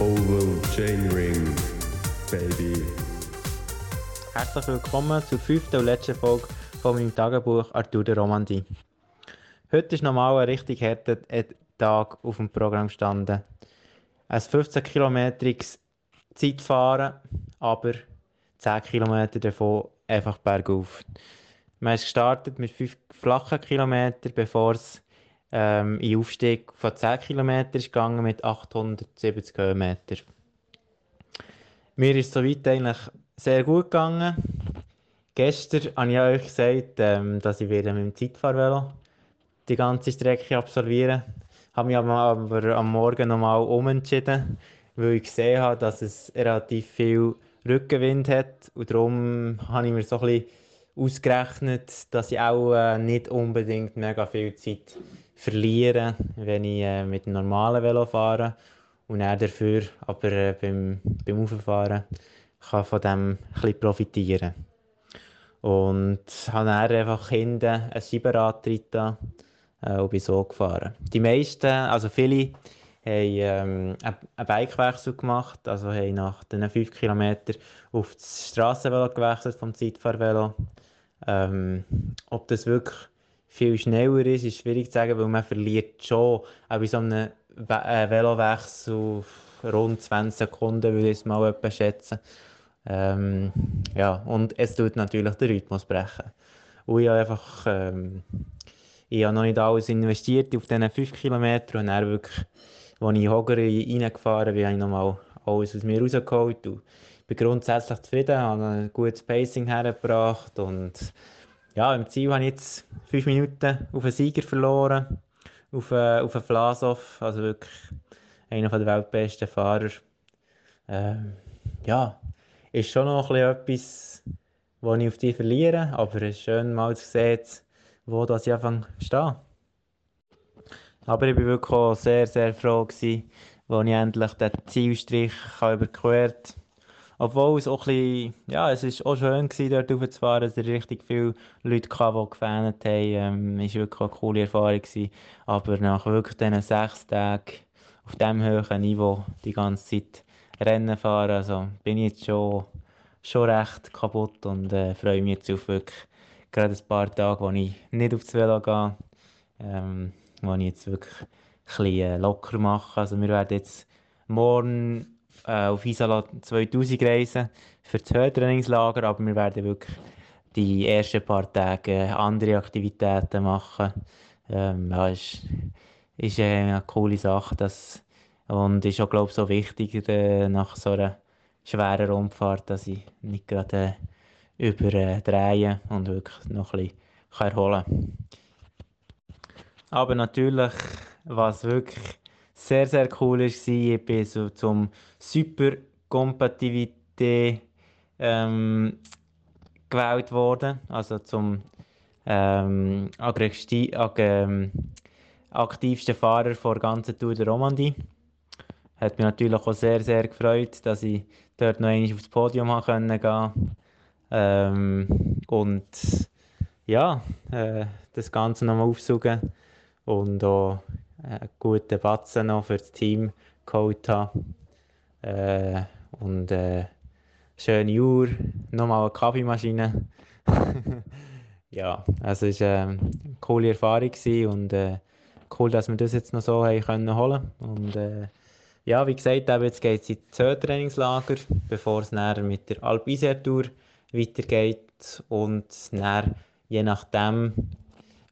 Oval Chainring, Baby. Herzlich willkommen zur fünften und letzten Folge von meinem Tagebuch Arthur de Romandie. Heute ist nochmal ein richtig harter Tag auf dem Programm gestanden. Ein 15 kilometriges Zeitfahren, aber 10 Kilometer davon einfach bergauf. Man ist gestartet mit 5 flachen Kilometern, bevor es ähm, in Aufstieg von 10 Kilometern ist gegangen mit 870 Höhenmeter. Mir ist soweit eigentlich sehr gut gegangen. Gestern habe ich euch gesagt, ähm, dass ich wieder mit dem Zeitfahrvelo die ganze Strecke absolvieren habe mich aber, am Morgen nochmal umentschieden, weil ich gesehen habe, dass es relativ viel Rückenwind hat und darum habe ich mir so ein bisschen ausgerechnet, dass ich auch äh, nicht unbedingt mega viel Zeit verliere, wenn ich äh, mit dem normalen Velo fahre und er dafür aber äh, beim, beim Auffahren kann von dem bisschen profitieren. Und habe dann einfach hinten ein Scheibenrad drin äh, und bin so gefahren. Die meisten, also viele, haben ähm, einen Bikewechsel gemacht, also haben nach den 5 Kilometern auf das Strassenvelo gewechselt vom Zeitfahrvelo. Ähm, ob das wirklich viel schneller ist, ist schwierig zu sagen, weil man verliert schon auch bei so einem äh, Velowechsel rund 20 Sekunden, würde ich es mal etwa schätzen. Ähm, ja, und es tut natürlich den Rhythmus brechen. Und ich habe einfach, ähm, ich habe noch nicht alles investiert auf diesen 5 Kilometern und dann wirklich, als ich Hogger reingefahren bin, habe ich nochmal alles aus mir rausgeholt und bin grundsätzlich zufrieden, habe ein gutes Pacing hergebracht und ja, im Ziel habe ich jetzt 5 Minuten auf einen Sieger verloren, auf, äh, auf einen Vlasov, also wirklich einer der weltbesten Fahrer. Ähm, ja, ist schon noch etwas, was ich auf die verliere, aber es ist schön mal zu sehen, wo das ich anfange stehe. Aber ich war wirklich auch sehr, sehr froh, gewesen, als ich endlich den Zielstrich überquert habe. Obwohl es auch ein bisschen, ja, es ist auch schön gewesen, dort raufzufahren, es richtig viele Leute hatten, die gefähnet haben. Ähm, war wirklich eine coole Erfahrung. Gewesen. Aber nach wirklich diesen sechs Tagen auf diesem hohen Niveau die ganze Zeit Rennen fahren, also bin ich jetzt schon, schon recht kaputt und äh, freue mich jetzt auf wirklich gerade ein paar Tage, wo ich nicht aufs Velo gehe, ähm, wo ich jetzt wirklich ein bisschen äh, locker mache. Also wir werden jetzt morgen äh, auf Isala 2000 reisen für das Höhentrainingslager, aber wir werden wirklich die ersten paar Tage andere Aktivitäten machen. Ähm, ja, ist, ist eine coole Sache, das und ist auch, glaube ich, so wichtig äh, nach so einer schweren Rundfahrt, dass ich nicht gerade äh, überdrehe und wirklich noch ein bisschen erholen kann. Aber natürlich, was wirklich sehr, sehr cool war, ich bin so zum Superkompatibilität ähm, gewählt worden, also zum ähm, ähm, aktivsten Fahrer der ganzen Tour de Romandie. Hat mich natürlich auch sehr, sehr gefreut, dass ich dort noch einmal aufs Podium gehen konnte. Ähm, und ja, äh, das Ganze nochmal aufsuchen und auch einen guten Batzen noch für das Team geholt habe. Äh, und äh, schöne Uhr, nochmal eine Kaffeemaschine. ja, es war eine coole Erfahrung und äh, cool, dass wir das jetzt noch so haben können holen und äh, ja, wie gesagt, jetzt geht es ins Trainingslager, bevor es dann mit der Alp Tour weitergeht und dann, je nachdem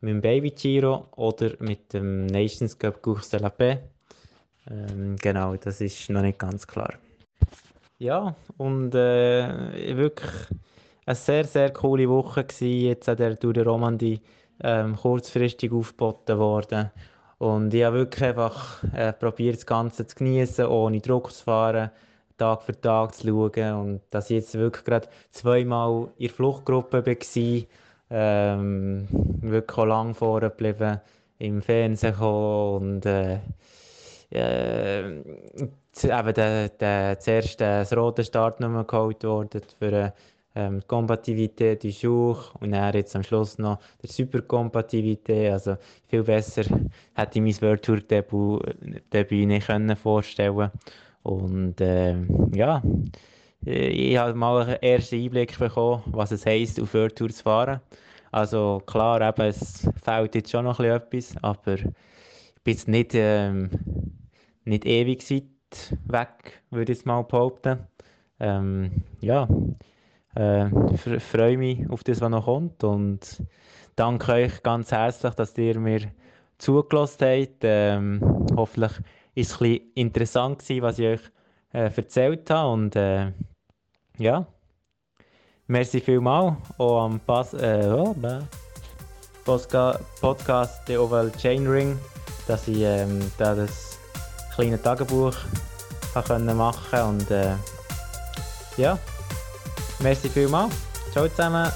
mit dem Baby Giro oder mit dem Nations Cup Course de la Paix. Ähm, genau, das ist noch nicht ganz klar. Ja, und äh, wirklich eine sehr, sehr coole Woche gewesen, jetzt an der Tour de Romandie ähm, kurzfristig aufgeboten worden. Und ich habe wirklich einfach äh, probiert, das Ganze zu genießen, ohne Druck zu fahren, Tag für Tag zu schauen. Und dass ich jetzt wirklich gerade zweimal in der Fluchtgruppe war, ähm, wirklich auch lang vorne geblieben, im Fernsehen gekommen und äh, äh, eben der, der, zuerst das rote Startnummer geholt worden für ähm, Kompatibilität ist hoch und dann jetzt am Schluss noch der Superkompatibilität, also viel besser hätte ich mein World Tour Debüt, Debüt nicht können vorstellen. Und äh, ja, ich habe mal einen ersten Einblick bekommen, was es heisst, auf World Tour zu fahren. Also klar, eben, es fehlt jetzt schon noch etwas, aber ich bin jetzt nicht, ähm, nicht ewig weit weg, würde ich jetzt mal behaupten. Ähm, ja, äh, freue mich auf das, was noch kommt und danke euch ganz herzlich, dass ihr mir zugelassen habt. Ähm, hoffentlich war es ein bisschen interessant was ich euch äh, erzählt habe und äh, ja, merci vielmal auch am Pass, äh, oh, Podcast der Oval Chainring, dass ich ähm, da das kleine Tagebuch machen und äh, ja, merci vielmal. Ciao zusammen.